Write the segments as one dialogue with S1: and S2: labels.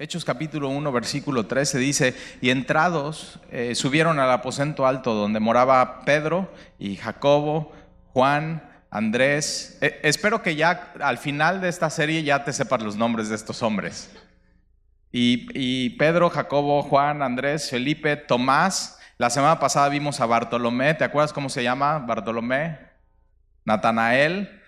S1: Hechos capítulo 1, versículo 13 dice, y entrados eh, subieron al aposento alto donde moraba Pedro y Jacobo, Juan, Andrés. Eh, espero que ya al final de esta serie ya te sepas los nombres de estos hombres. Y, y Pedro, Jacobo, Juan, Andrés, Felipe, Tomás. La semana pasada vimos a Bartolomé, ¿te acuerdas cómo se llama Bartolomé? Natanael.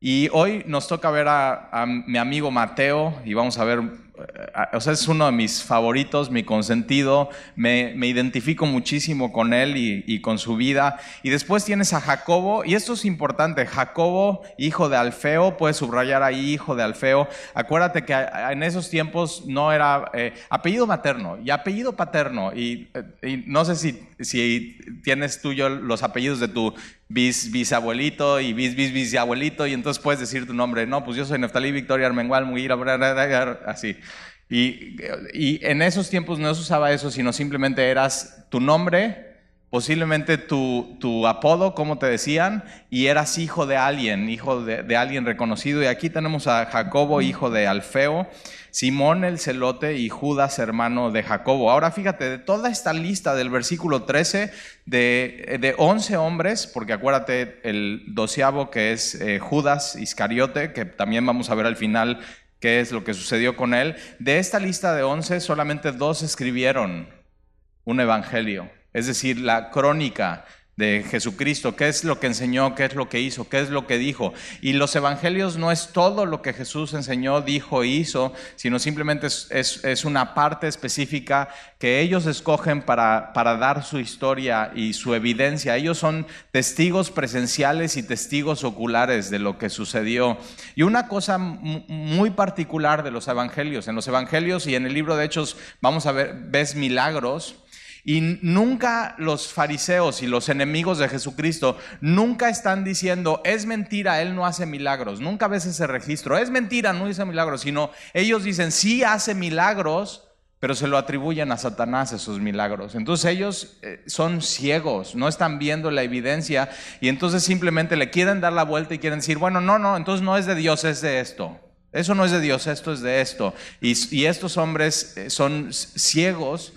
S1: Y hoy nos toca ver a, mi amigo Mateo y vamos a ver, eh, o sea, es uno de mis favoritos, mi consentido, me, identifico muchísimo con él y, con su vida. Y después tienes a Jacobo, y esto es importante, Jacobo, hijo de Alfeo, puedes subrayar ahí, hijo de Alfeo. Acuérdate que en esos tiempos no era eh, apellido materno y apellido paterno, y, eh, no sé si, tienes tú los apellidos de tu bis, bisabuelito y bis, bis, bisabuelito, y entonces puedes decir tu nombre. No, pues yo soy Neftalí Victoria Armengual, Mugira, así. Y, y en esos tiempos no se usaba eso, sino simplemente eras tu nombre, posiblemente tu, tu, apodo, como te decían, y eras hijo de alguien, hijo de, de, alguien reconocido. Y aquí tenemos a Jacobo, hijo de Alfeo, Simón el celote y Judas, hermano de Jacobo. Ahora fíjate, de toda esta lista del versículo 13, de, de 11 hombres, porque acuérdate el doceavo que es eh, Judas Iscariote, que también vamos a ver al final qué es lo que sucedió con él, de esta lista de 11 solamente dos escribieron un evangelio es decir, la crónica de Jesucristo, qué es lo que enseñó, qué es lo que hizo, qué es lo que dijo. Y los evangelios no es todo lo que Jesús enseñó, dijo e hizo, sino simplemente es, una parte específica que ellos escogen para, para, dar su historia y su evidencia. Ellos son testigos presenciales y testigos oculares de lo que sucedió. Y una cosa muy particular de los evangelios, en los evangelios y en el libro de Hechos vamos a ver, ves milagros y nunca los fariseos y los enemigos de Jesucristo nunca están diciendo, es mentira, Él no hace milagros. Nunca ves ese registro, es mentira, no hace milagros, sino ellos dicen, sí hace milagros, pero se lo atribuyen a Satanás esos milagros. Entonces ellos eh, son ciegos, no están viendo la evidencia y entonces simplemente le quieren dar la vuelta y quieren decir, bueno, no, no, entonces no es de Dios, es de esto. Eso no es de Dios, esto es de esto. Y, y estos hombres eh, son ciegos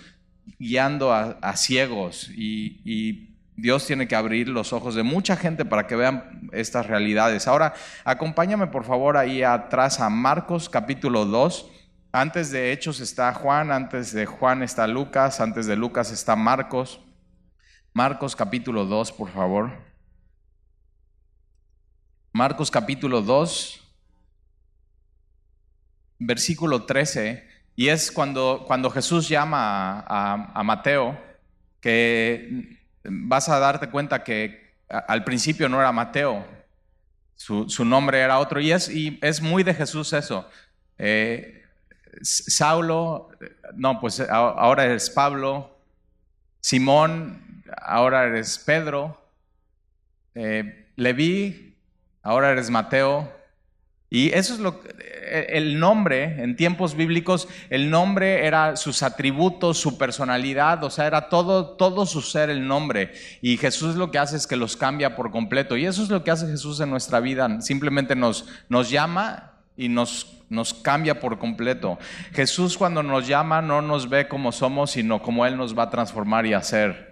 S1: guiando a, ciegos y, Dios tiene que abrir los ojos de mucha gente para que vean estas realidades. Ahora, acompáñame por favor ahí atrás a Marcos capítulo 2. Antes de Hechos está Juan, antes de Juan está Lucas, antes de Lucas está Marcos. Marcos capítulo 2, por favor. Marcos capítulo 2, versículo 13 y es cuando, cuando Jesús llama a, Mateo, que vas a darte cuenta que al principio no era Mateo, su, nombre era otro. Y es, y es muy de Jesús eso. Eh, Saulo, no, pues ahora eres Pablo. Simón, ahora eres Pedro. Eh, Leví, ahora eres Mateo. Y eso es lo eh, el nombre en tiempos bíblicos, el nombre era sus atributos, su personalidad, o sea, era todo todo su ser el nombre. Y Jesús lo que hace es que los cambia por completo. Y eso es lo que hace Jesús en nuestra vida, simplemente nos nos llama y nos nos cambia por completo. Jesús cuando nos llama no nos ve como somos, sino como él nos va a transformar y hacer.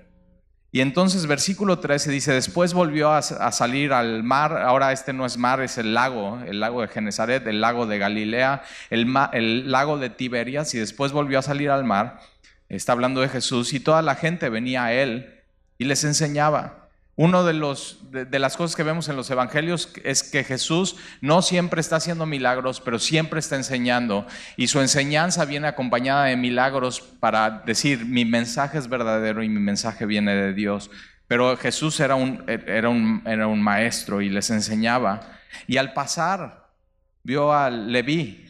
S1: Y entonces versículo 13 dice, después volvió a, salir al mar, ahora este no es mar, es el lago, el lago de Genezaret, el lago de Galilea, el, el lago de Tiberias, y después volvió a salir al mar, está hablando de Jesús, y toda la gente venía a él y les enseñaba. Uno de, los, de, las cosas que vemos en los evangelios es que Jesús no siempre está haciendo milagros, pero siempre está enseñando. Y su enseñanza viene acompañada de milagros para decir, mi mensaje es verdadero y mi mensaje viene de Dios. Pero Jesús era un, era un, era un maestro y les enseñaba. Y al pasar, vio a Leví,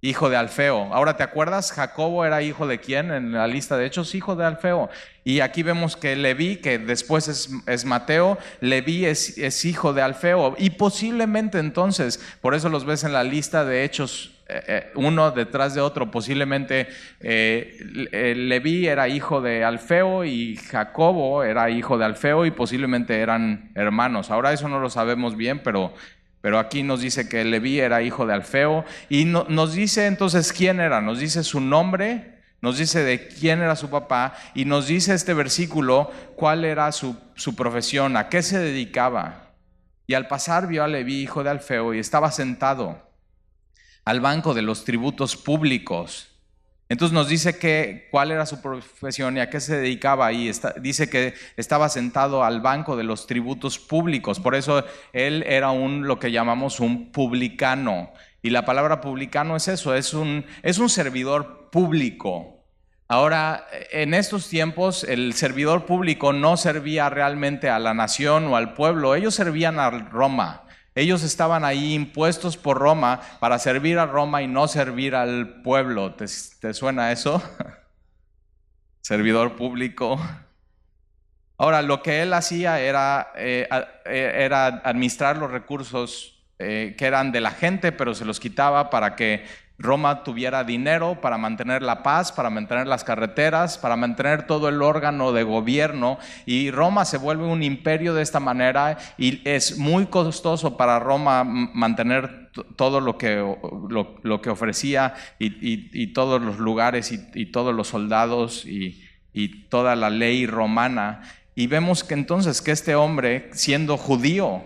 S1: hijo de Alfeo. Ahora, ¿te acuerdas? Jacobo era hijo de quién en la lista de hechos? Hijo de Alfeo. Y aquí vemos que Leví, que después es, Mateo, Leví es, hijo de Alfeo. Y posiblemente entonces, por eso los ves en la lista de hechos eh, eh, uno detrás de otro. Posiblemente eh, Leví era hijo de Alfeo y Jacobo era hijo de Alfeo y posiblemente eran hermanos. Ahora eso no lo sabemos bien, pero pero aquí nos dice que Leví era hijo de Alfeo y nos dice entonces quién era, nos dice su nombre, nos dice de quién era su papá y nos dice este versículo cuál era su, su profesión, a qué se dedicaba. Y al pasar vio a Leví, hijo de Alfeo, y estaba sentado al banco de los tributos públicos. Entonces nos dice que cuál era su profesión y a qué se dedicaba ahí. dice que estaba sentado al banco de los tributos públicos. Por eso él era un lo que llamamos un publicano. Y la palabra publicano es eso, es un, es un servidor público. Ahora, en estos tiempos, el servidor público no servía realmente a la nación o al pueblo, ellos servían a Roma. Ellos estaban ahí impuestos por Roma para servir a Roma y no servir al pueblo. ¿Te, suena eso? Servidor público. Ahora, lo que él hacía era, eh, eh, era administrar los recursos eh, que eran de la gente, pero se los quitaba para que Roma tuviera dinero para mantener la paz, para mantener las carreteras, para mantener todo el órgano de gobierno. Y Roma se vuelve un imperio de esta manera y es muy costoso para Roma mantener todo lo que, lo, que ofrecía y, todos los lugares y, todos los soldados y, toda la ley romana. Y vemos que entonces que este hombre, siendo judío,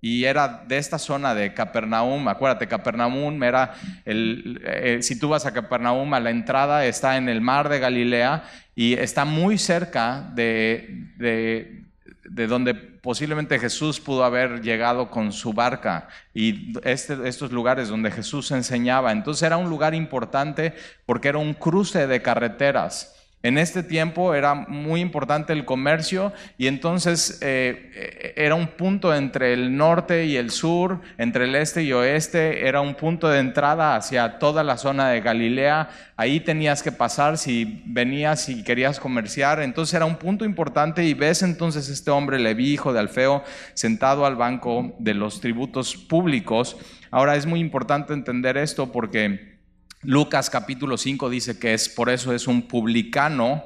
S1: y era de esta zona de Capernaum. Acuérdate, Capernaum era el, eh, si tú vas a Capernaum, a la entrada está en el mar de Galilea y está muy cerca de, de, donde posiblemente Jesús pudo haber llegado con su barca y este, estos lugares donde Jesús enseñaba. Entonces era un lugar importante porque era un cruce de carreteras. En este tiempo era muy importante el comercio y entonces eh, era un punto entre el norte y el sur, entre el este y oeste, era un punto de entrada hacia toda la zona de Galilea. Ahí tenías que pasar si venías y querías comerciar. Entonces era un punto importante y ves entonces este hombre Leví, hijo de Alfeo, sentado al banco de los tributos públicos. Ahora es muy importante entender esto porque... Lucas capítulo 5 dice que es por eso es un publicano.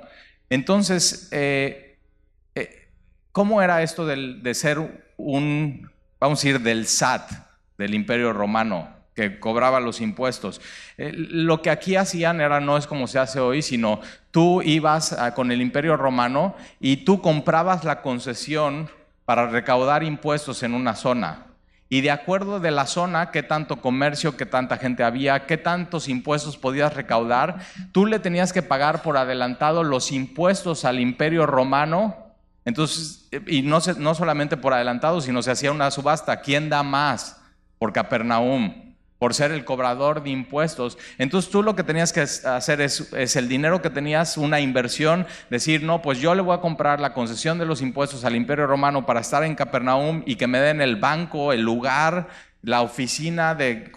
S1: Entonces, eh, eh, ¿cómo era esto de ser un, vamos a decir, del SAT, del imperio romano, que cobraba los impuestos? Eh, lo que aquí hacían era, no es como se hace hoy, sino tú ibas con el imperio romano y tú comprabas la concesión para recaudar impuestos en una zona y de acuerdo de la zona, qué tanto comercio, qué tanta gente había, qué tantos impuestos podías recaudar, tú le tenías que pagar por adelantado los impuestos al imperio romano. Entonces, y no, no solamente por adelantado, sino se hacía una subasta. ¿Quién da más por Capernaum? Por ser el cobrador de impuestos. Entonces tú lo que tenías que hacer es, el dinero que tenías, una inversión, decir, no, pues yo le voy a comprar la concesión de los impuestos al imperio romano para estar en Capernaum y que me den el banco, el lugar, la oficina de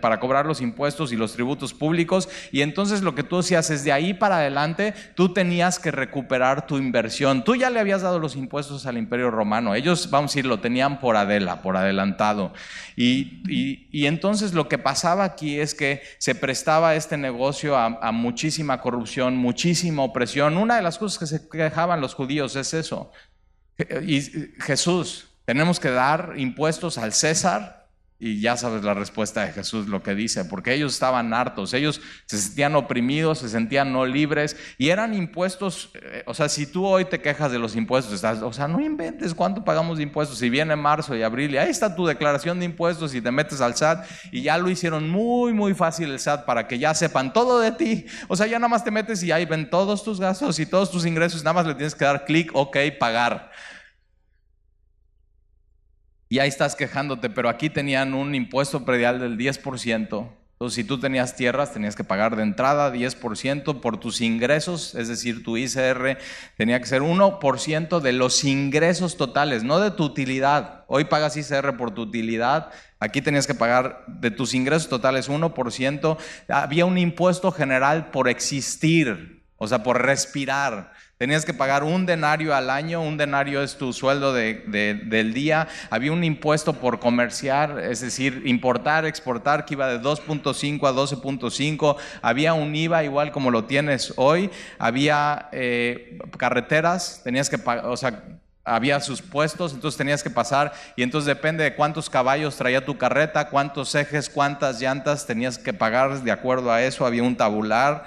S1: para cobrar los impuestos y los tributos públicos. Y entonces lo que tú hacías es de ahí para adelante, tú tenías que recuperar tu inversión. Tú ya le habías dado los impuestos al imperio romano. Ellos, vamos a decir, lo tenían por adela, por adelantado. Y, y, entonces lo que pasaba aquí es que se prestaba este negocio a, a muchísima corrupción, muchísima opresión. Una de las cosas que se quejaban los judíos es eso. Y Jesús, tenemos que dar impuestos al César y ya sabes la respuesta de Jesús, lo que dice, porque ellos estaban hartos, ellos se sentían oprimidos, se sentían no libres y eran impuestos, eh, o sea, si tú hoy te quejas de los impuestos, o sea, no inventes cuánto pagamos de impuestos, si viene marzo y abril y ahí está tu declaración de impuestos y te metes al SAT y ya lo hicieron muy, muy fácil el SAT para que ya sepan todo de ti, o sea, ya nada más te metes y ahí ven todos tus gastos y todos tus ingresos, nada más le tienes que dar clic, ok, pagar y ahí estás quejándote, pero aquí tenían un impuesto predial del 10%. Entonces, si tú tenías tierras, tenías que pagar de entrada 10% por tus ingresos, es decir, tu ICR tenía que ser 1% de los ingresos totales, no de tu utilidad. Hoy pagas ICR por tu utilidad, aquí tenías que pagar de tus ingresos totales 1%. Había un impuesto general por existir, o sea, por respirar. Tenías que pagar un denario al año, un denario es tu sueldo del día. Había un impuesto por comerciar, es decir, importar, exportar, que iba de 2.5 a 12.5. Había un IVA igual como lo tienes hoy. Había eh, carreteras, tenías que pagar, o sea, había sus puestos, entonces tenías que pasar y entonces depende de cuántos caballos traía tu carreta, cuántos ejes, cuántas llantas tenías que pagar de acuerdo a eso, había un tabular.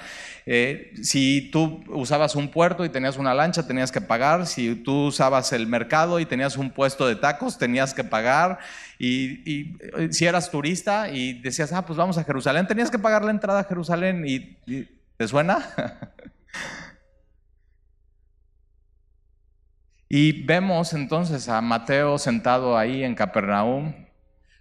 S1: Eh, si tú usabas un puerto y tenías una lancha, tenías que pagar. Si tú usabas el mercado y tenías un puesto de tacos, tenías que pagar. Y, eh, si eras turista y decías, ah, pues vamos a Jerusalén, tenías que pagar la entrada a Jerusalén. ¿Y, te suena? y vemos entonces a Mateo sentado ahí en Capernaum.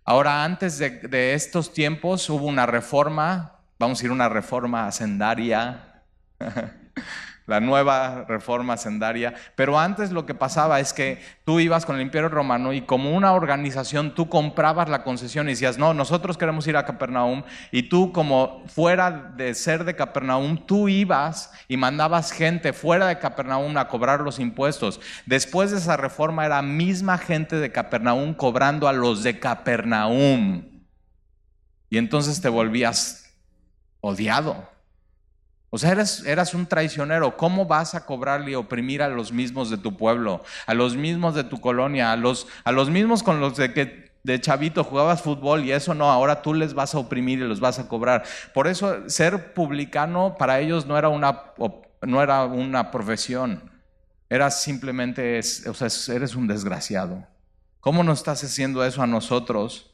S1: Ahora, antes de, de estos tiempos hubo una reforma Vamos a ir a una reforma hacendaria, la nueva reforma hacendaria. Pero antes lo que pasaba es que tú ibas con el Imperio Romano y como una organización tú comprabas la concesión y decías, no, nosotros queremos ir a Capernaum. Y tú como fuera de ser de Capernaum, tú ibas y mandabas gente fuera de Capernaum a cobrar los impuestos. Después de esa reforma era misma gente de Capernaum cobrando a los de Capernaum. Y entonces te volvías odiado. O sea, eras, eras, un traicionero. ¿Cómo vas a cobrarle y oprimir a los mismos de tu pueblo, a los mismos de tu colonia, a los, a los mismos con los de que de chavito jugabas fútbol y eso no, ahora tú les vas a oprimir y los vas a cobrar. Por eso ser publicano para ellos no era una, no era una profesión, era simplemente, o sea, eres un desgraciado. ¿Cómo nos estás haciendo eso a nosotros?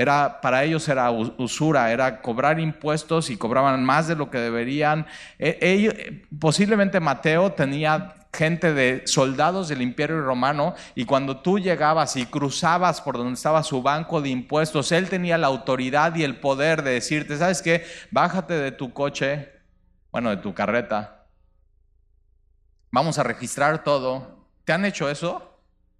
S1: Era, para ellos era usura, era cobrar impuestos y cobraban más de lo que deberían. E, posiblemente Mateo tenía gente de soldados del imperio romano y cuando tú llegabas y cruzabas por donde estaba su banco de impuestos, él tenía la autoridad y el poder de decirte, ¿sabes qué? Bájate de tu coche, bueno, de tu carreta. Vamos a registrar todo. ¿Te han hecho eso?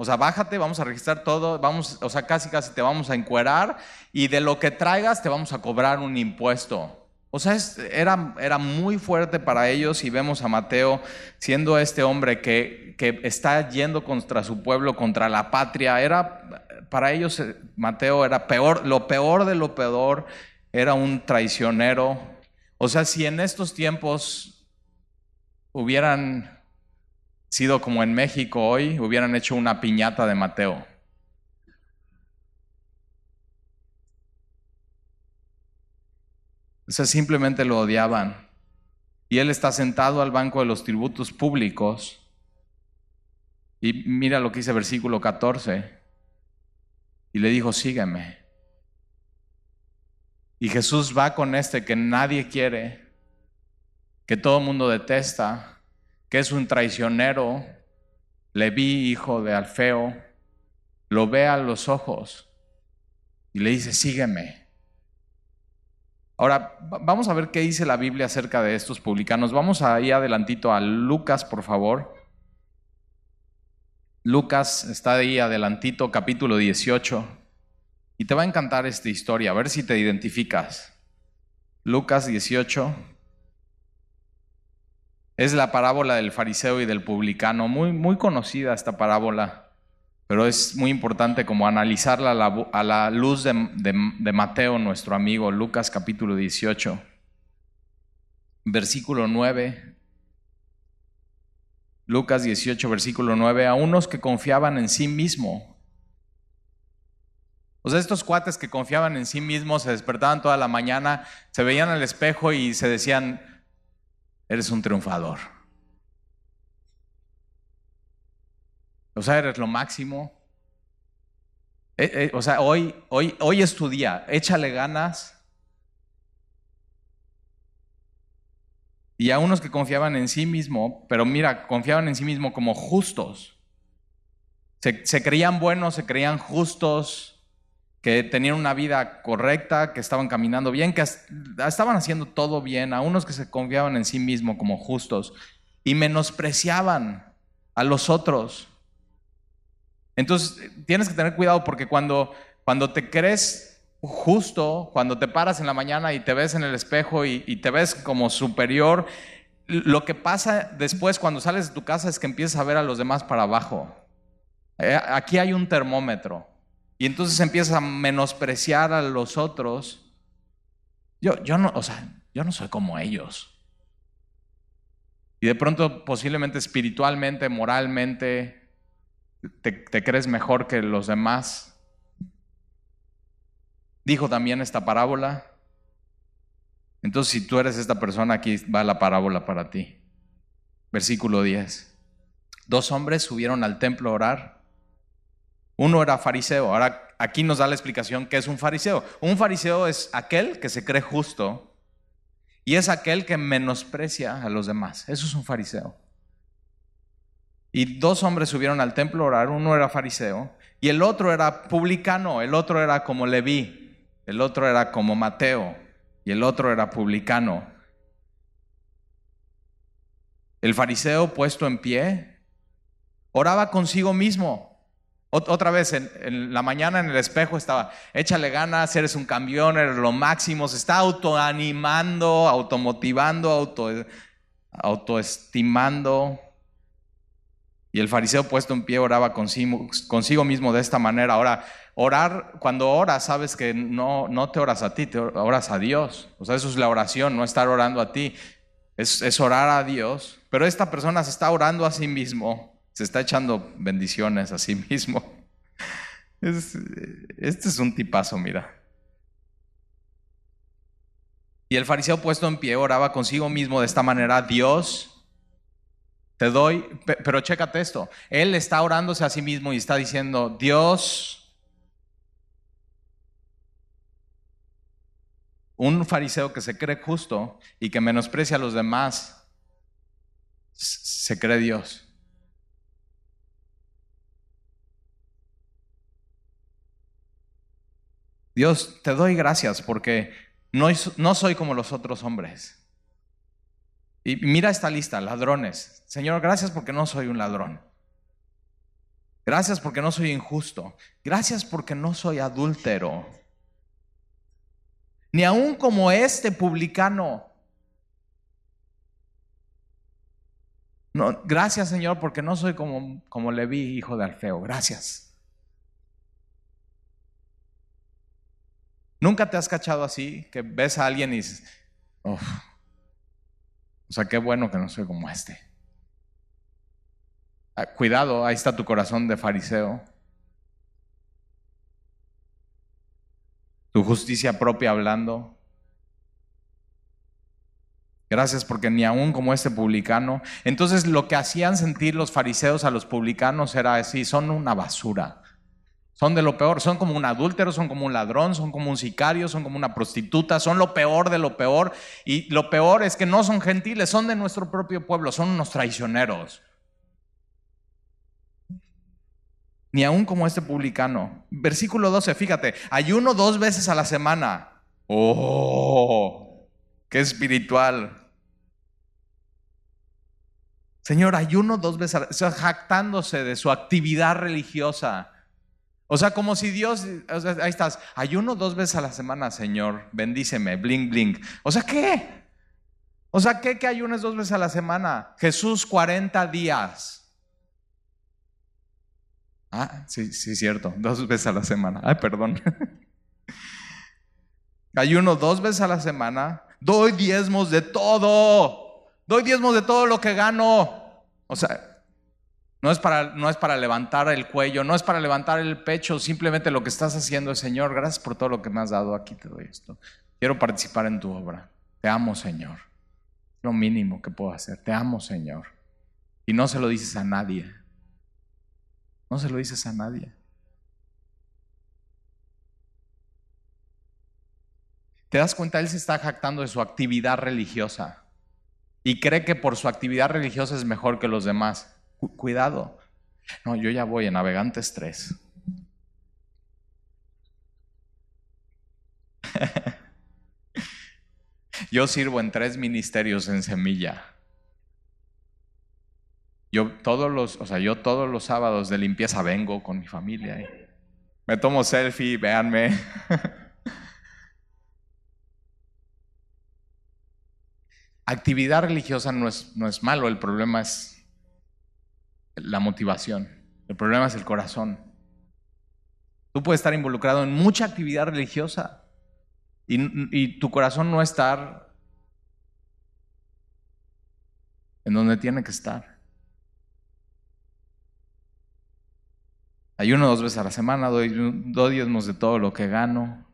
S1: O sea, bájate, vamos a registrar todo, vamos, o sea, casi casi te vamos a encuerar y de lo que traigas te vamos a cobrar un impuesto. O sea, era, era muy fuerte para ellos y vemos a Mateo siendo este hombre que, que está yendo contra su pueblo, contra la patria. Era, para ellos eh, Mateo era peor, lo peor de lo peor, era un traicionero. O sea, si en estos tiempos hubieran sido como en México hoy, hubieran hecho una piñata de Mateo. O sea, simplemente lo odiaban. Y él está sentado al banco de los tributos públicos. Y mira lo que dice versículo 14. Y le dijo, sígueme. Y Jesús va con este que nadie quiere, que todo el mundo detesta, que es un traicionero, vi hijo de Alfeo, lo ve a los ojos y le dice, sígueme. Ahora, vamos a ver qué dice la Biblia acerca de estos publicanos. Vamos ahí adelantito a Lucas, por favor. Lucas está ahí adelantito, capítulo 18. Y te va a encantar esta historia, a ver si te identificas. Lucas 18. Es la parábola del fariseo y del publicano, muy, muy conocida esta parábola, pero es muy importante como analizarla a la, luz de, Mateo, nuestro amigo, Lucas capítulo 18, versículo 9. Lucas 18, versículo 9, a unos que confiaban en sí mismo. O sea, estos cuates que confiaban en sí mismos se despertaban toda la mañana, se veían al espejo y se decían, eres un triunfador. O sea, eres lo máximo. Eh, eh, o sea, hoy, hoy, hoy es tu día, échale ganas. Y a unos que confiaban en sí mismo, pero mira, confiaban en sí mismo como justos. Se, se creían buenos, se creían justos, que tenían una vida correcta, que estaban caminando bien, que estaban haciendo todo bien, a unos que se confiaban en sí mismos como justos y menospreciaban a los otros. Entonces, tienes que tener cuidado porque cuando, cuando te crees justo, cuando te paras en la mañana y te ves en el espejo y, te ves como superior, lo que pasa después cuando sales de tu casa es que empiezas a ver a los demás para abajo. Eh, aquí hay un termómetro. Y entonces empiezas a menospreciar a los otros. Yo, yo no, o sea, yo no soy como ellos. Y de pronto, posiblemente espiritualmente, moralmente, te, te crees mejor que los demás. Dijo también esta parábola. Entonces, si tú eres esta persona, aquí va la parábola para ti. Versículo 10. Dos hombres subieron al templo a orar. Uno era fariseo. Ahora aquí nos da la explicación qué es un fariseo. Un fariseo es aquel que se cree justo y es aquel que menosprecia a los demás. Eso es un fariseo. Y dos hombres subieron al templo a orar. Uno era fariseo y el otro era publicano. El otro era como Leví. El otro era como Mateo. Y el otro era publicano. El fariseo puesto en pie oraba consigo mismo. Otra vez, en, la mañana en el espejo estaba, échale ganas, eres un campeón, eres lo máximo, se está autoanimando, automotivando, auto, autoestimando. Y el fariseo puesto en pie oraba consigo, mismo de esta manera. Ahora, orar, cuando oras, sabes que no, no te oras a ti, te oras a Dios. O sea, eso es la oración, no estar orando a ti, es orar a Dios. Pero esta persona se está orando a sí mismo se está echando bendiciones a sí mismo. este es un tipazo, mira. Y el fariseo puesto en pie oraba consigo mismo de esta manera, Dios, te doy, pero chécate esto, él está orándose a sí mismo y está diciendo, Dios, un fariseo que se cree justo y que menosprecia a los demás, se cree Dios. Dios, te doy gracias porque no, soy como los otros hombres. Y mira esta lista, ladrones. Señor, gracias porque no soy un ladrón. Gracias porque no soy injusto. Gracias porque no soy adúltero. Ni aún como este publicano. No, gracias Señor porque no soy como, como Leví, hijo de Alfeo. Gracias. ¿Nunca te has cachado así? Que ves a alguien y dices, o sea, qué bueno que no soy como este. Ah, cuidado, ahí está tu corazón de fariseo. Tu justicia propia hablando. Gracias porque ni aún como este publicano. Entonces lo que hacían sentir los fariseos a los publicanos era así, son una basura. Son de lo peor, son como un adúltero, son como un ladrón, son como un sicario, son como una prostituta, son lo peor de lo peor. Y lo peor es que no son gentiles, son de nuestro propio pueblo, son unos traicioneros. Ni aún como este publicano. Versículo 12, fíjate, ayuno dos veces a la semana. ¡Oh! ¡Qué espiritual! Señor, ayuno dos veces, a la, jactándose de su actividad religiosa. O sea, como si Dios, ahí estás, ayuno dos veces a la semana, Señor, bendíceme, bling, bling. O sea, ¿qué? O sea, ¿qué que ayunes dos veces a la semana? Jesús 40 días. Ah, sí, sí, cierto, dos veces a la semana. Ay, perdón. Ayuno dos veces a la semana, doy diezmos de todo, doy diezmos de todo lo que gano. O sea, no es, para, no es para levantar el cuello, no es para levantar el pecho, simplemente lo que estás haciendo es, Señor, gracias por todo lo que me has dado, aquí te doy esto. Quiero participar en tu obra. Te amo, Señor. Lo mínimo que puedo hacer. Te amo, Señor. Y no se lo dices a nadie. No se lo dices a nadie. ¿Te das cuenta? Él se está jactando de su actividad religiosa y cree que por su actividad religiosa es mejor que los demás cuidado. No, yo ya voy en Navegantes 3. yo sirvo en tres ministerios en Semilla. Yo todos los, o sea, yo todos los sábados de limpieza vengo con mi familia. Me tomo selfie, véanme. Actividad religiosa no es, no es malo, el problema es la motivación. El problema es el corazón. Tú puedes estar involucrado en mucha actividad religiosa y, tu corazón no estar en donde tiene que estar. Ayuno dos veces a la semana, doy, doy diezmos de todo lo que gano.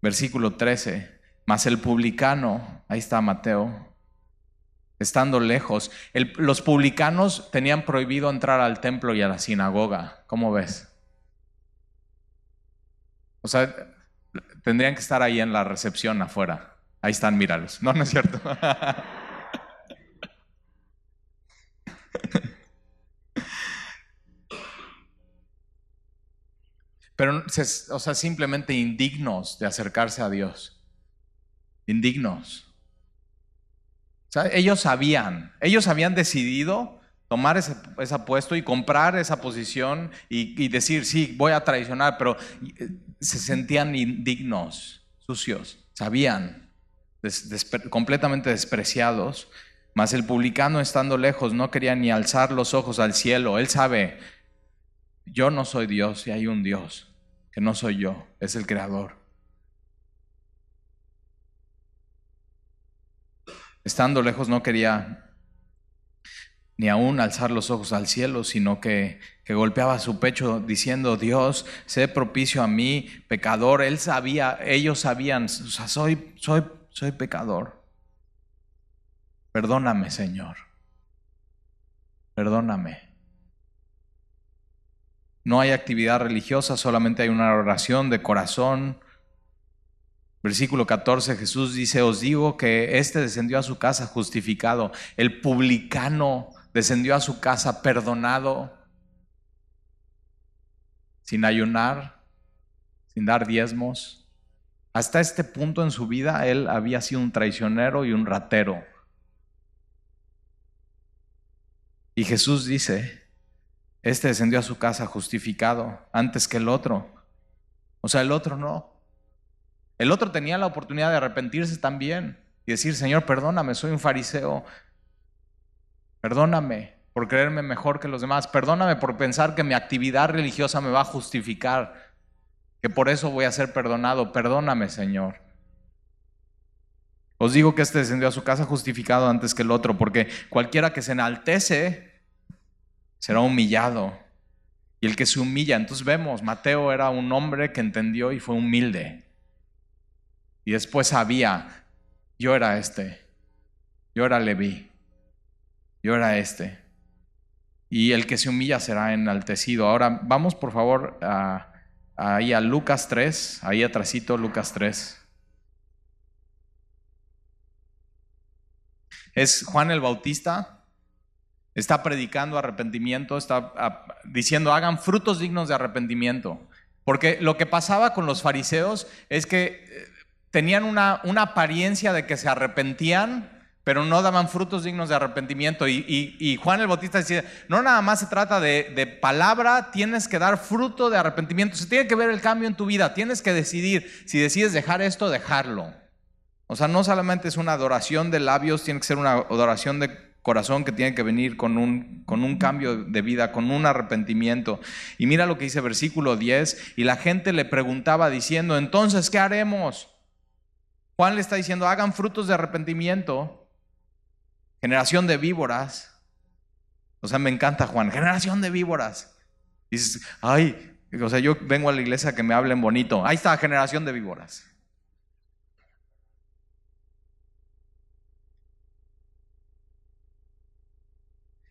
S1: Versículo 13. Mas el publicano, ahí está Mateo, estando lejos. los publicanos tenían prohibido entrar al templo y a la sinagoga. ¿Cómo ves? O sea, tendrían que estar ahí en la recepción afuera. Ahí están, míralos. No, no es cierto. Pero, o sea, simplemente indignos de acercarse a Dios. Indignos. Ellos sabían, ellos habían decidido tomar ese, puesto y comprar esa posición y, decir, sí, voy a traicionar, pero eh, se sentían indignos, sucios, sabían, completamente despreciados. Mas el publicano estando lejos no quería ni alzar los ojos al cielo. Él sabe, yo no soy Dios y hay un Dios, que no soy yo, es el Creador. Estando lejos no quería ni aún alzar los ojos al cielo, sino que, que, golpeaba su pecho diciendo, Dios, sé propicio a mí, pecador. Él sabía, ellos sabían, soy, soy, soy pecador. Perdóname, Señor. Perdóname. No hay actividad religiosa, solamente hay una oración de corazón. Versículo 14, Jesús dice, os digo que éste descendió a su casa justificado, el publicano descendió a su casa perdonado, sin ayunar, sin dar diezmos. Hasta este punto en su vida él había sido un traicionero y un ratero. Y Jesús dice, este descendió a su casa justificado antes que el otro. O sea, el otro no. El otro tenía la oportunidad de arrepentirse también y decir, Señor, perdóname, soy un fariseo. Perdóname por creerme mejor que los demás. Perdóname por pensar que mi actividad religiosa me va a justificar, que por eso voy a ser perdonado. Perdóname, Señor. Os digo que este descendió a su casa justificado antes que el otro, porque cualquiera que se enaltece será humillado. Y el que se humilla, entonces vemos, Mateo era un hombre que entendió y fue humilde. Y después sabía, yo era este, yo era Leví, yo era este. Y el que se humilla será enaltecido. Ahora vamos por favor a, ahí a Lucas 3, ahí atrásito Lucas 3. Es Juan el Bautista está predicando arrepentimiento, está diciendo hagan frutos dignos de arrepentimiento. Porque lo que pasaba con los fariseos es que eh, tenían una, una apariencia de que se arrepentían, pero no daban frutos dignos de arrepentimiento. Y, Juan el Bautista decía, no nada más se trata de, de, palabra, tienes que dar fruto de arrepentimiento. Se tiene que ver el cambio en tu vida, tienes que decidir, si decides dejar esto, dejarlo. O sea, no solamente es una adoración de labios, tiene que ser una adoración de corazón que tiene que venir con un, con un cambio de vida, con un arrepentimiento. Y mira lo que dice versículo 10, y la gente le preguntaba diciendo, entonces, ¿qué haremos? Juan le está diciendo, hagan frutos de arrepentimiento, generación de víboras. O sea, me encanta Juan, generación de víboras. dices, ay, o sea, yo vengo a la iglesia que me hablen bonito. Ahí está, generación de víboras.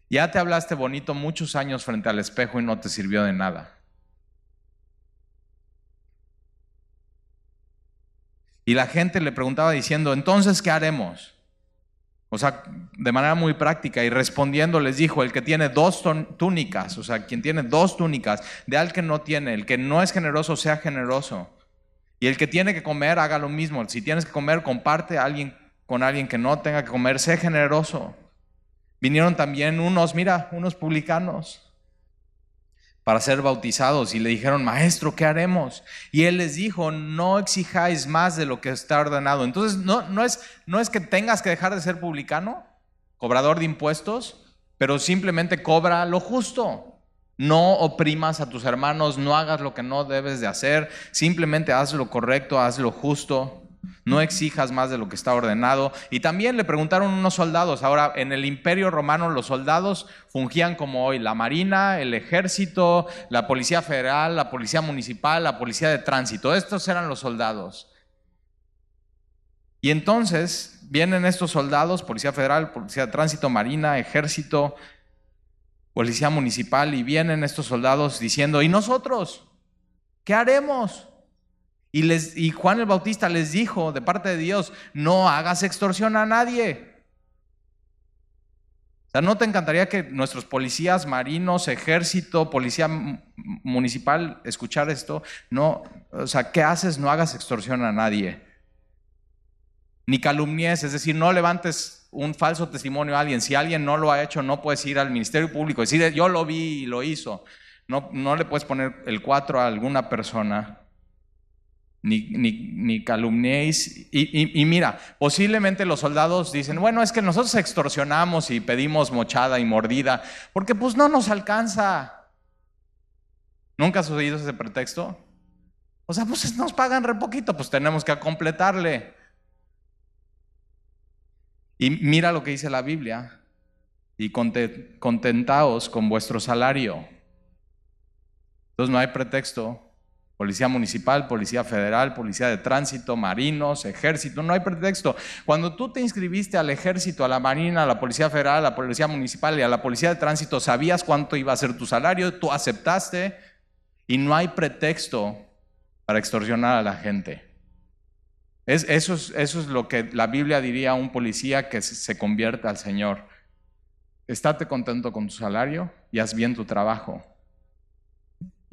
S1: Ya te hablaste bonito muchos años frente al espejo y no te sirvió de nada. Y la gente le preguntaba diciendo, entonces, ¿qué haremos? O sea, de manera muy práctica y respondiendo les dijo, el que tiene dos túnicas, o sea, quien tiene dos túnicas, de al que no tiene, el que no es generoso, sea generoso. Y el que tiene que comer, haga lo mismo. Si tienes que comer, comparte a alguien, con alguien que no tenga que comer, sé generoso. Vinieron también unos, mira, unos publicanos para ser bautizados y le dijeron, maestro, ¿qué haremos? Y él les dijo, no exijáis más de lo que está ordenado. Entonces, no, no, es, no es que tengas que dejar de ser publicano, cobrador de impuestos, pero simplemente cobra lo justo. No oprimas a tus hermanos, no hagas lo que no debes de hacer, simplemente haz lo correcto, haz lo justo. No exijas más de lo que está ordenado. Y también le preguntaron unos soldados. Ahora, en el imperio romano los soldados fungían como hoy la marina, el ejército, la policía federal, la policía municipal, la policía de tránsito. Estos eran los soldados. Y entonces vienen estos soldados, policía federal, policía de tránsito, marina, ejército, policía municipal, y vienen estos soldados diciendo, ¿y nosotros? ¿Qué haremos? Y, Juan el Bautista les dijo de parte de Dios, no hagas extorsión a nadie. O sea, ¿no te encantaría que nuestros policías, marinos, ejército, policía municipal escuchar esto? No, o sea, ¿qué haces? No hagas extorsión a nadie. Ni calumnies, es decir, no levantes un falso testimonio a alguien. Si alguien no lo ha hecho, no puedes ir al Ministerio Público y decir, yo lo vi y lo hizo. No, no le puedes poner el 4 a alguna persona ni, ni, calumniéis. Y, mira, posiblemente los soldados dicen, bueno, es que nosotros extorsionamos y pedimos mochada y mordida, porque pues no nos alcanza. ¿Nunca has oído ese pretexto? O sea, pues nos pagan re poquito, pues tenemos que completarle. Y mira lo que dice la Biblia, y contentaos con vuestro salario. Entonces no hay pretexto Policía municipal, policía federal, policía de tránsito, marinos, ejército, no hay pretexto. Cuando tú te inscribiste al ejército, a la marina, a la policía federal, a la policía municipal y a la policía de tránsito, sabías cuánto iba a ser tu salario, tú aceptaste y no hay pretexto para extorsionar a la gente. eso, es, lo que la Biblia diría a un policía que se convierta al Señor. Estate contento con tu salario y haz bien tu trabajo.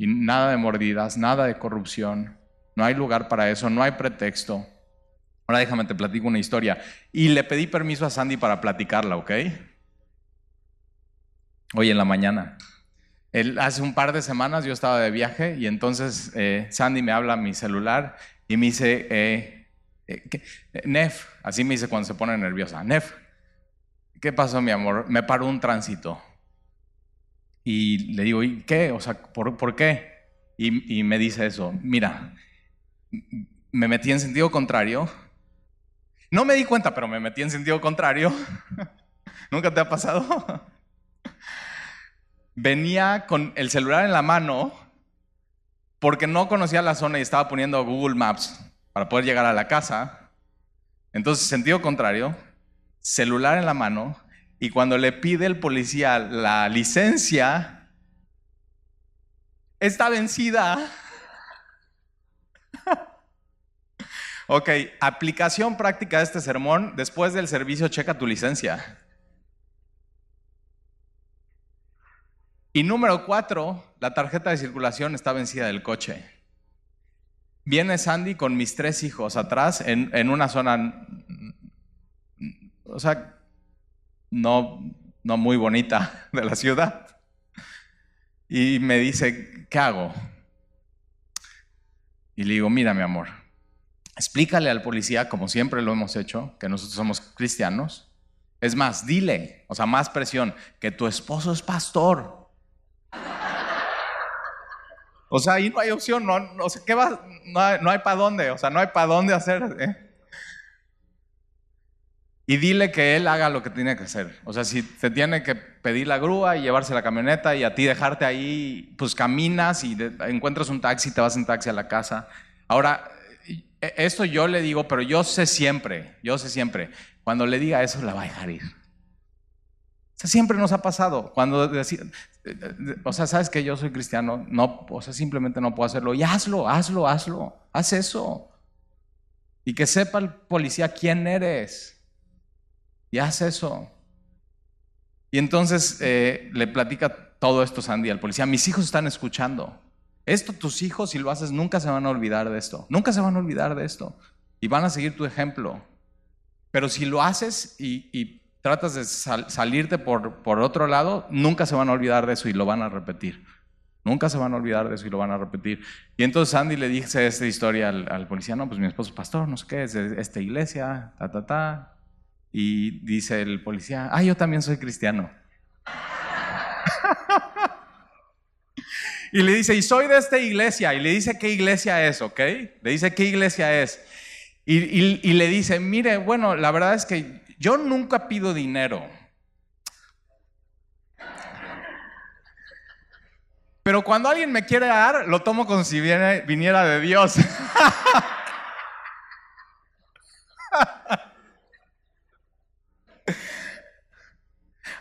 S1: Y nada de mordidas, nada de corrupción. No hay lugar para eso, no hay pretexto. Ahora déjame te platico una historia. Y le pedí permiso a Sandy para platicarla, ¿ok? Hoy en la mañana. hace un par de semanas yo estaba de viaje y entonces eh, Sandy me habla a mi celular y me dice, eh, eh, Nef, así me dice cuando se pone nerviosa, Nef, ¿qué pasó mi amor? Me paró un tránsito. Y le digo, ¿y qué? O sea, ¿por, qué? Y, me dice eso, mira, me metí en sentido contrario. No me di cuenta, pero me metí en sentido contrario. ¿Nunca te ha pasado? Venía con el celular en la mano porque no conocía la zona y estaba poniendo Google Maps para poder llegar a la casa. Entonces, sentido contrario, celular en la mano, y cuando le pide el policía la licencia, está vencida. ok, aplicación práctica de este sermón. Después del servicio, checa tu licencia. Y número cuatro, la tarjeta de circulación está vencida del coche. Viene Sandy con mis tres hijos atrás en, en una zona, o sea, no, no muy bonita de la ciudad. Y me dice, ¿qué hago? Y le digo, mira mi amor, explícale al policía, como siempre lo hemos hecho, que nosotros somos cristianos. Es más, dile, o sea, más presión, que tu esposo es pastor. O sea, ahí no hay opción, no, no, ¿qué va? no hay, no hay para dónde, o sea, no hay para dónde hacer. ¿eh? Y dile que él haga lo que tiene que hacer. O sea, si te tiene que pedir la grúa y llevarse la camioneta y a ti dejarte ahí, pues caminas y encuentras un taxi, te vas en taxi a la casa. Ahora, e, esto yo le digo, pero yo sé siempre, yo sé siempre, cuando le diga eso la va a dejar ir. O sea, siempre nos ha pasado. Cuando o sea, sabes que yo soy cristiano, no, o sea, simplemente no puedo hacerlo. Y hazlo, hazlo, hazlo, haz eso. Y que sepa el policía quién eres. Y haz eso. Y entonces eh, le platica todo esto Sandy al policía. Mis hijos están escuchando. Esto tus hijos, si lo haces, nunca se van a olvidar de esto. Nunca se van a olvidar de esto. Y van a seguir tu ejemplo. Pero si lo haces y, tratas de salirte por, por otro lado, nunca se van a olvidar de eso y lo van a repetir. Nunca se van a olvidar de eso y lo van a repetir. Y entonces Sandy le dice esta historia al, al policía, no, pues mi esposo es pastor, no sé qué, es de esta iglesia, ta, ta, ta. Y dice el policía, ah, yo también soy cristiano. y le dice, y soy de esta iglesia. Y le dice qué iglesia es, ¿ok? Le dice qué iglesia es. y, le dice, mire, bueno, la verdad es que yo nunca pido dinero. Pero cuando alguien me quiere dar, lo tomo como si viniera de Dios.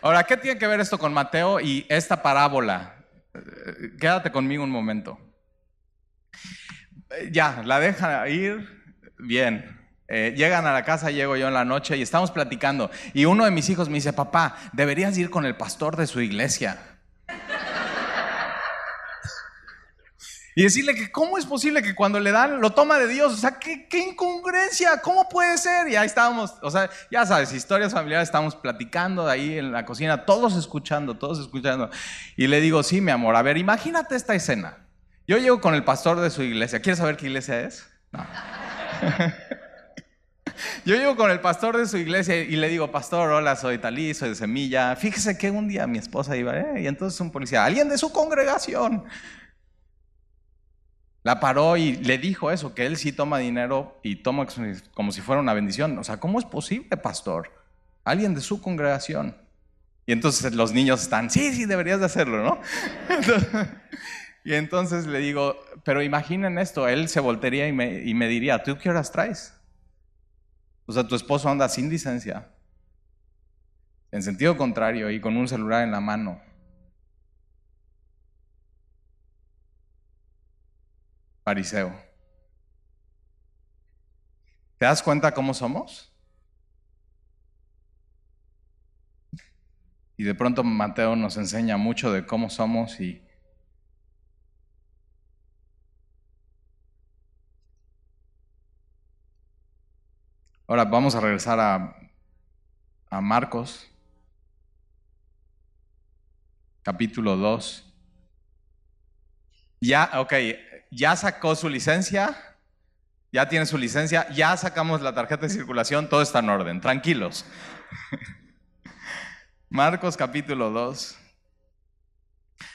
S1: Ahora, ¿qué tiene que ver esto con Mateo y esta parábola? Quédate conmigo un momento. Ya, la deja ir. Bien. Eh, llegan a la casa, llego yo en la noche y estamos platicando. Y uno de mis hijos me dice, papá, deberías ir con el pastor de su iglesia. Y decirle que cómo es posible que cuando le dan lo toma de Dios, o sea, qué, incongruencia, ¿cómo puede ser? Y ahí estábamos, o sea, ya sabes, historias familiares, estábamos platicando ahí en la cocina, todos escuchando, todos escuchando. Y le digo, sí, mi amor, a ver, imagínate esta escena. Yo llego con el pastor de su iglesia, ¿quieres saber qué iglesia es? No. Yo llego con el pastor de su iglesia y le digo, pastor, hola, soy Talí, soy de Semilla. Fíjese que un día mi esposa iba, eh, y entonces un policía, alguien de su congregación, la paró y le dijo eso, que él sí toma dinero y toma como si fuera una bendición. O sea, ¿cómo es posible, pastor? Alguien de su congregación. Y entonces los niños están, sí, sí, deberías de hacerlo, ¿no? y entonces le digo, pero imaginen esto, él se voltería y me, y me diría, ¿tú qué horas traes? O sea, tu esposo anda sin licencia, en sentido contrario y con un celular en la mano. ¿Te das cuenta cómo somos? Y de pronto Mateo nos enseña mucho de cómo somos y Ahora vamos a regresar a, a Marcos, capítulo 2. Ya, ok, ya sacó su licencia, ya tiene su licencia, ya sacamos la tarjeta de circulación, todo está en orden, tranquilos. Marcos capítulo 2,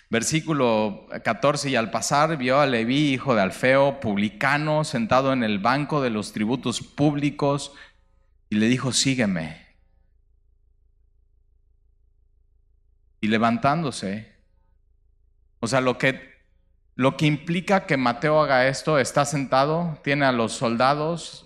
S1: versículo 14, y al pasar vio a Leví, hijo de Alfeo, publicano, sentado en el banco de los tributos públicos, y le dijo, sígueme. Y levantándose, o sea, lo que lo que implica que Mateo haga esto, está sentado, tiene a los soldados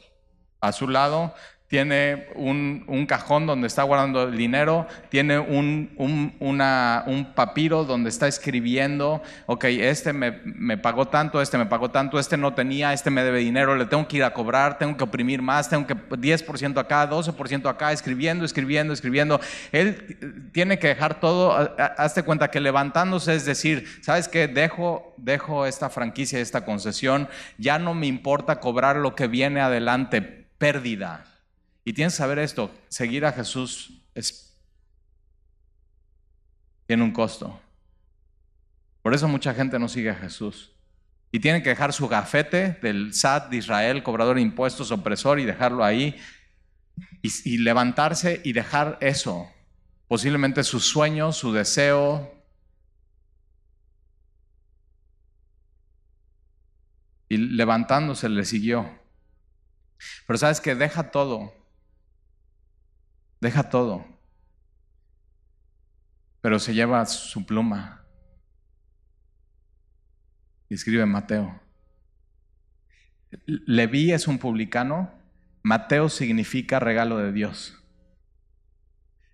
S1: a su lado, tiene un, cajón donde está guardando el dinero, tiene un, un, papiro donde está escribiendo, ok, este me, me, pagó tanto, este me pagó tanto, este no tenía, este me debe dinero, le tengo que ir a cobrar, tengo que oprimir más, tengo que 10% acá, 12% acá, escribiendo, escribiendo, escribiendo. Él tiene que dejar todo, hazte cuenta que levantándose es decir, ¿sabes qué? Dejo, dejo esta franquicia, esta concesión, ya no me importa cobrar lo que viene adelante, pérdida y tienes que saber esto, seguir a Jesús tiene un costo. Por eso mucha gente no sigue a Jesús. Y tienen que dejar su gafete del SAT de Israel, cobrador de impuestos, opresor, y dejarlo ahí. Y, y levantarse y dejar eso. Posiblemente su sueño, su deseo. Y levantándose le siguió. Pero sabes que deja todo deja todo, pero se lleva su pluma y escribe Mateo. Leví es un publicano, Mateo significa regalo de Dios.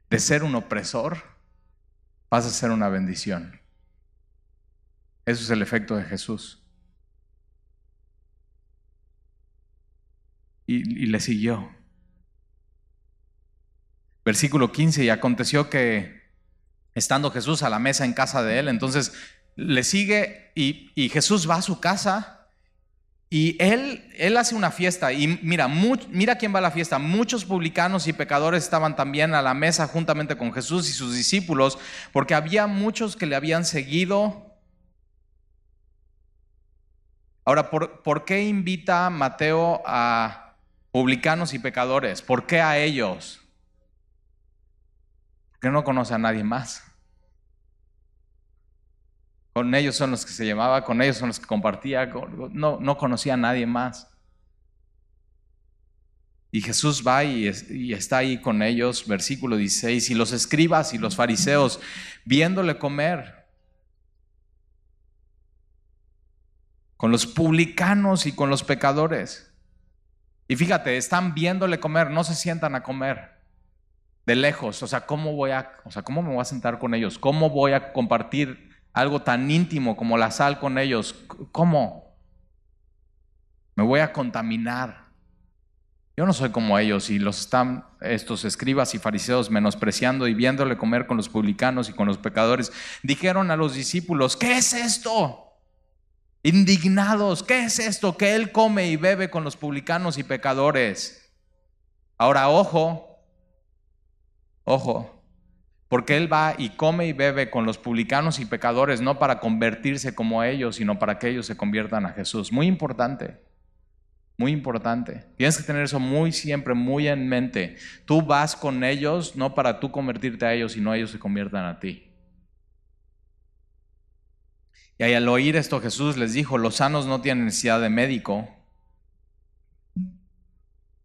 S1: De ser un opresor, vas a ser una bendición. Eso es el efecto de Jesús. Y le siguió. Versículo 15, y aconteció que estando Jesús a la mesa en casa de él, entonces le sigue y, Jesús va a su casa y él, él hace una fiesta y mira, mira quién va a la fiesta. Muchos publicanos y pecadores estaban también a la mesa juntamente con Jesús y sus discípulos, porque había muchos que le habían seguido. Ahora, ¿por, ¿por qué invita Mateo a publicanos y pecadores? ¿Por qué a ellos? Que no conoce a nadie más. Con ellos son los que se llamaba, con ellos son los que compartía, no, no conocía a nadie más. Y Jesús va y, está ahí con ellos, versículo 16, y los escribas y los fariseos viéndole comer con los publicanos y con los pecadores. Y fíjate, están viéndole comer, no se sientan a comer de lejos. O sea, ¿cómo voy a, o sea, cómo me voy a sentar con ellos? ¿Cómo voy a compartir algo tan íntimo como la sal con ellos? ¿Cómo? Me voy a contaminar. Yo no soy como ellos y los están estos escribas y fariseos menospreciando y viéndole comer con los publicanos y con los pecadores. Dijeron a los discípulos, ¿qué es esto? Indignados, ¿qué es esto? Que Él come y bebe con los publicanos y pecadores. Ahora, ojo, ojo, porque Él va y come y bebe con los publicanos y pecadores, no para convertirse como ellos, sino para que ellos se conviertan a Jesús. Muy importante. Muy importante. Tienes que tener eso muy siempre, muy en mente. Tú vas con ellos no para tú convertirte a ellos, sino ellos se conviertan a ti. Y ahí al oír esto Jesús les dijo, los sanos no tienen necesidad de médico.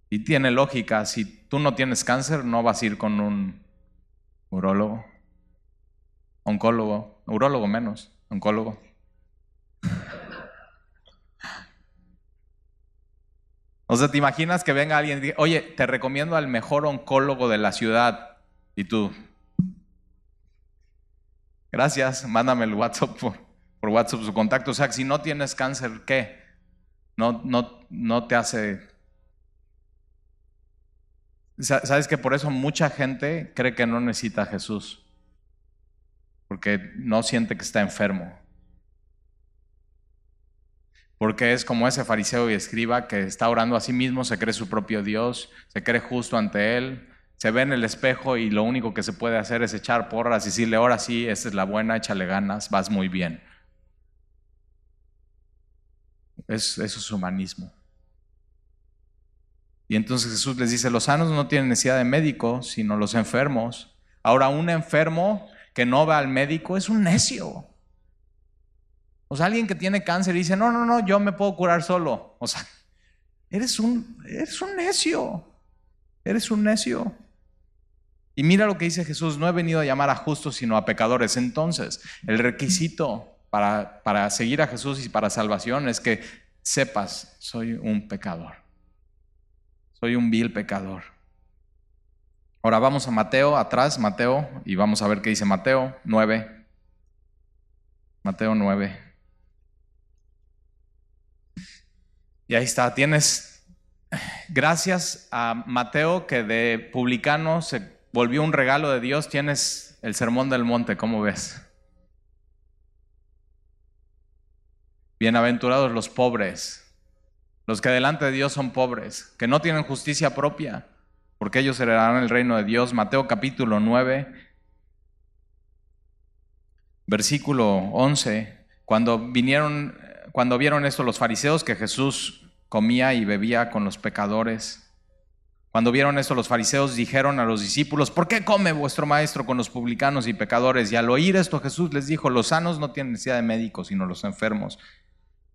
S1: Y tiene lógica, si tú no tienes cáncer, no vas a ir con un urólogo, oncólogo, urólogo menos, oncólogo. O sea, ¿te imaginas que venga alguien y diga, oye, te recomiendo al mejor oncólogo de la ciudad? Y tú, gracias, mándame el WhatsApp por, por WhatsApp su contacto. O sea, si no tienes cáncer, ¿qué? No, no, no te hace... ¿Sabes que por eso mucha gente cree que no necesita a Jesús? Porque no siente que está enfermo. Porque es como ese fariseo y escriba que está orando a sí mismo, se cree su propio Dios, se cree justo ante Él, se ve en el espejo y lo único que se puede hacer es echar porras y decirle, ahora sí, esta es la buena, échale ganas, vas muy bien. eso es humanismo. Y entonces Jesús les dice, los sanos no tienen necesidad de médico, sino los enfermos. Ahora, un enfermo que no va al médico es un necio. O sea, alguien que tiene cáncer y dice, no, no, no, yo me puedo curar solo. O sea, eres un, eres un necio. Eres un necio. Y mira lo que dice Jesús, no he venido a llamar a justos, sino a pecadores. Entonces, el requisito para, para seguir a Jesús y para salvación es que sepas, soy un pecador. Soy un vil pecador. Ahora vamos a Mateo, atrás, Mateo, y vamos a ver qué dice Mateo 9. Mateo 9. Y ahí está, tienes, gracias a Mateo que de publicano se volvió un regalo de Dios, tienes el sermón del monte, ¿cómo ves? Bienaventurados los pobres, los que delante de Dios son pobres, que no tienen justicia propia, porque ellos heredarán el reino de Dios. Mateo capítulo 9, versículo 11, cuando vinieron cuando vieron esto los fariseos, que Jesús comía y bebía con los pecadores, cuando vieron esto los fariseos dijeron a los discípulos, ¿por qué come vuestro maestro con los publicanos y pecadores? Y al oír esto Jesús les dijo, los sanos no tienen necesidad de médicos, sino los enfermos.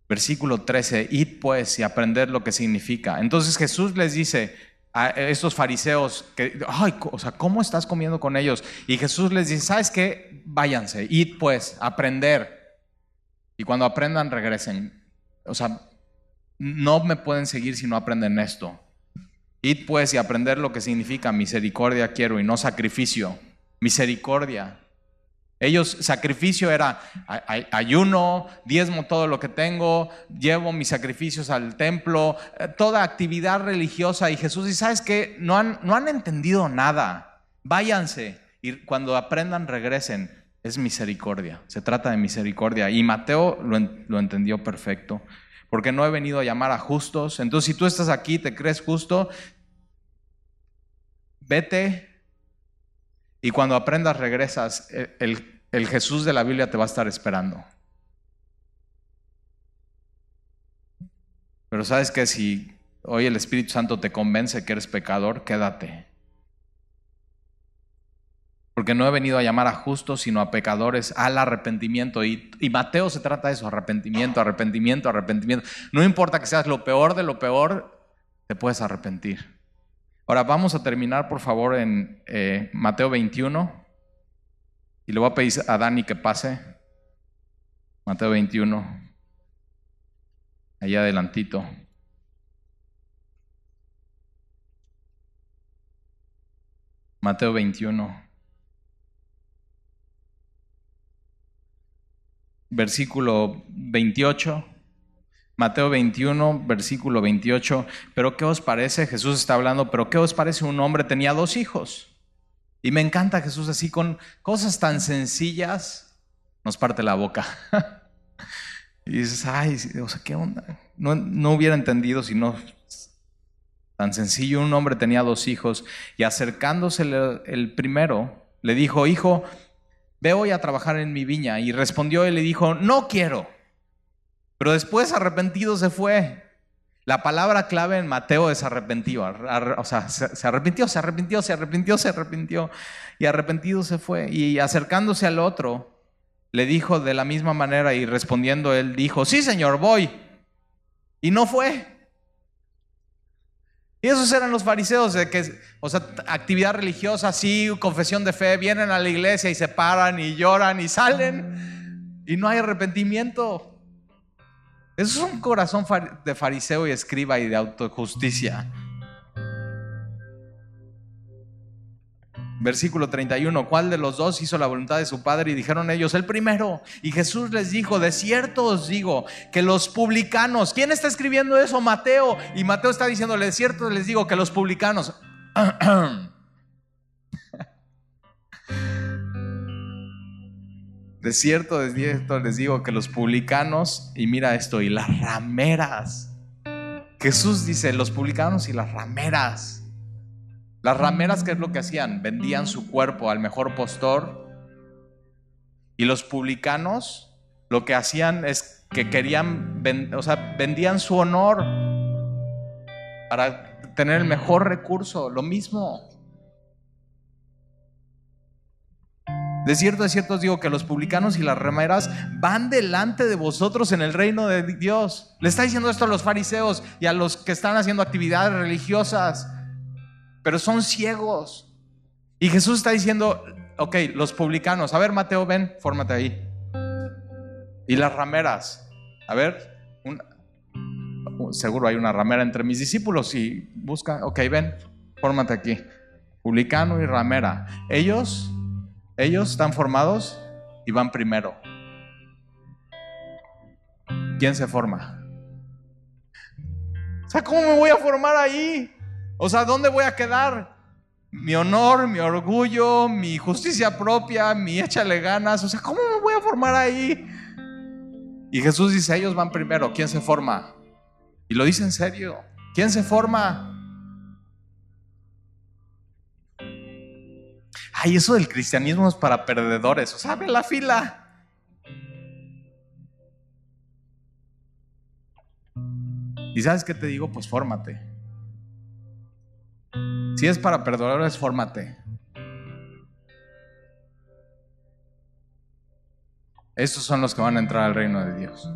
S1: Versículo 13, id pues y aprended lo que significa. Entonces Jesús les dice a estos fariseos, que, ay, o sea, ¿cómo estás comiendo con ellos? Y Jesús les dice, ¿sabes qué? Váyanse, id pues, aprender. Y cuando aprendan, regresen. O sea, no me pueden seguir si no aprenden esto. Id pues y aprender lo que significa misericordia quiero y no sacrificio. Misericordia. Ellos, sacrificio era ayuno, diezmo todo lo que tengo, llevo mis sacrificios al templo, eh, toda actividad religiosa. Y Jesús dice, ¿sabes qué? No han, no han entendido nada. Váyanse y cuando aprendan regresen es misericordia, se trata de misericordia. Y Mateo lo, entendió perfecto, porque no he venido a llamar a justos. Entonces, si tú estás aquí, te crees justo, vete y cuando aprendas regresas, el, el Jesús de la Biblia te va a estar esperando. Pero sabes que si hoy el Espíritu Santo te convence que eres pecador, quédate. Porque no he venido a llamar a justos, sino a pecadores al arrepentimiento. Y, Mateo se trata de eso, arrepentimiento, arrepentimiento, arrepentimiento. No importa que seas lo peor de lo peor, te puedes arrepentir. Ahora vamos a terminar, por favor, en eh, Mateo 21. Y le voy a pedir a Dani que pase. Mateo 21. Allá adelantito. Mateo 21. Versículo 28. Mateo 21, versículo 28. Pero ¿qué os parece? Jesús está hablando, pero ¿qué os parece? Un hombre tenía dos hijos. Y me encanta Jesús así con cosas tan sencillas, nos parte la boca. y dices, ay, o sea, ¿qué onda? No, no hubiera entendido si no tan sencillo. Un hombre tenía dos hijos y acercándose el primero, le dijo, hijo, ve hoy a trabajar en mi viña. Y respondió y le dijo, no quiero. Pero después arrepentido se fue. La palabra clave en Mateo es arrepentido. O sea, se arrepintió, se arrepintió, se arrepintió, se arrepintió. Y arrepentido se fue. Y acercándose al otro, le dijo de la misma manera y respondiendo él dijo, sí señor, voy. Y no fue. Y esos eran los fariseos, de que, o sea, actividad religiosa, sí, confesión de fe, vienen a la iglesia y se paran y lloran y salen y no hay arrepentimiento. Eso es un corazón de fariseo y escriba y de autojusticia. Versículo 31, ¿cuál de los dos hizo la voluntad de su padre? Y dijeron ellos, el primero. Y Jesús les dijo, de cierto os digo que los publicanos, ¿quién está escribiendo eso? Mateo. Y Mateo está diciéndole, de cierto les digo que los publicanos, De cierto, de cierto les digo que los publicanos, y mira esto, y las rameras. Jesús dice, los publicanos y las rameras. Las rameras, ¿qué es lo que hacían? Vendían su cuerpo al mejor postor. Y los publicanos lo que hacían es que querían, o sea, vendían su honor para tener el mejor recurso, lo mismo. De cierto, de cierto os digo que los publicanos y las rameras van delante de vosotros en el reino de Dios. Le está diciendo esto a los fariseos y a los que están haciendo actividades religiosas, pero son ciegos. Y Jesús está diciendo, ok, los publicanos, a ver Mateo, ven, fórmate ahí. Y las rameras, a ver, seguro hay una ramera entre mis discípulos y busca, ok, ven, fórmate aquí. Publicano y ramera. Ellos ellos están formados y van primero. ¿Quién se forma? O sea, ¿cómo me voy a formar ahí? O sea, ¿dónde voy a quedar? Mi honor, mi orgullo, mi justicia propia, mi échale ganas. O sea, ¿cómo me voy a formar ahí? Y Jesús dice, ellos van primero. ¿Quién se forma? Y lo dice en serio. ¿Quién se forma? Ay, eso del cristianismo es para perdedores, o sea, ve la fila. ¿Y sabes qué te digo? Pues fórmate. Si es para perdedores, fórmate. Estos son los que van a entrar al reino de Dios.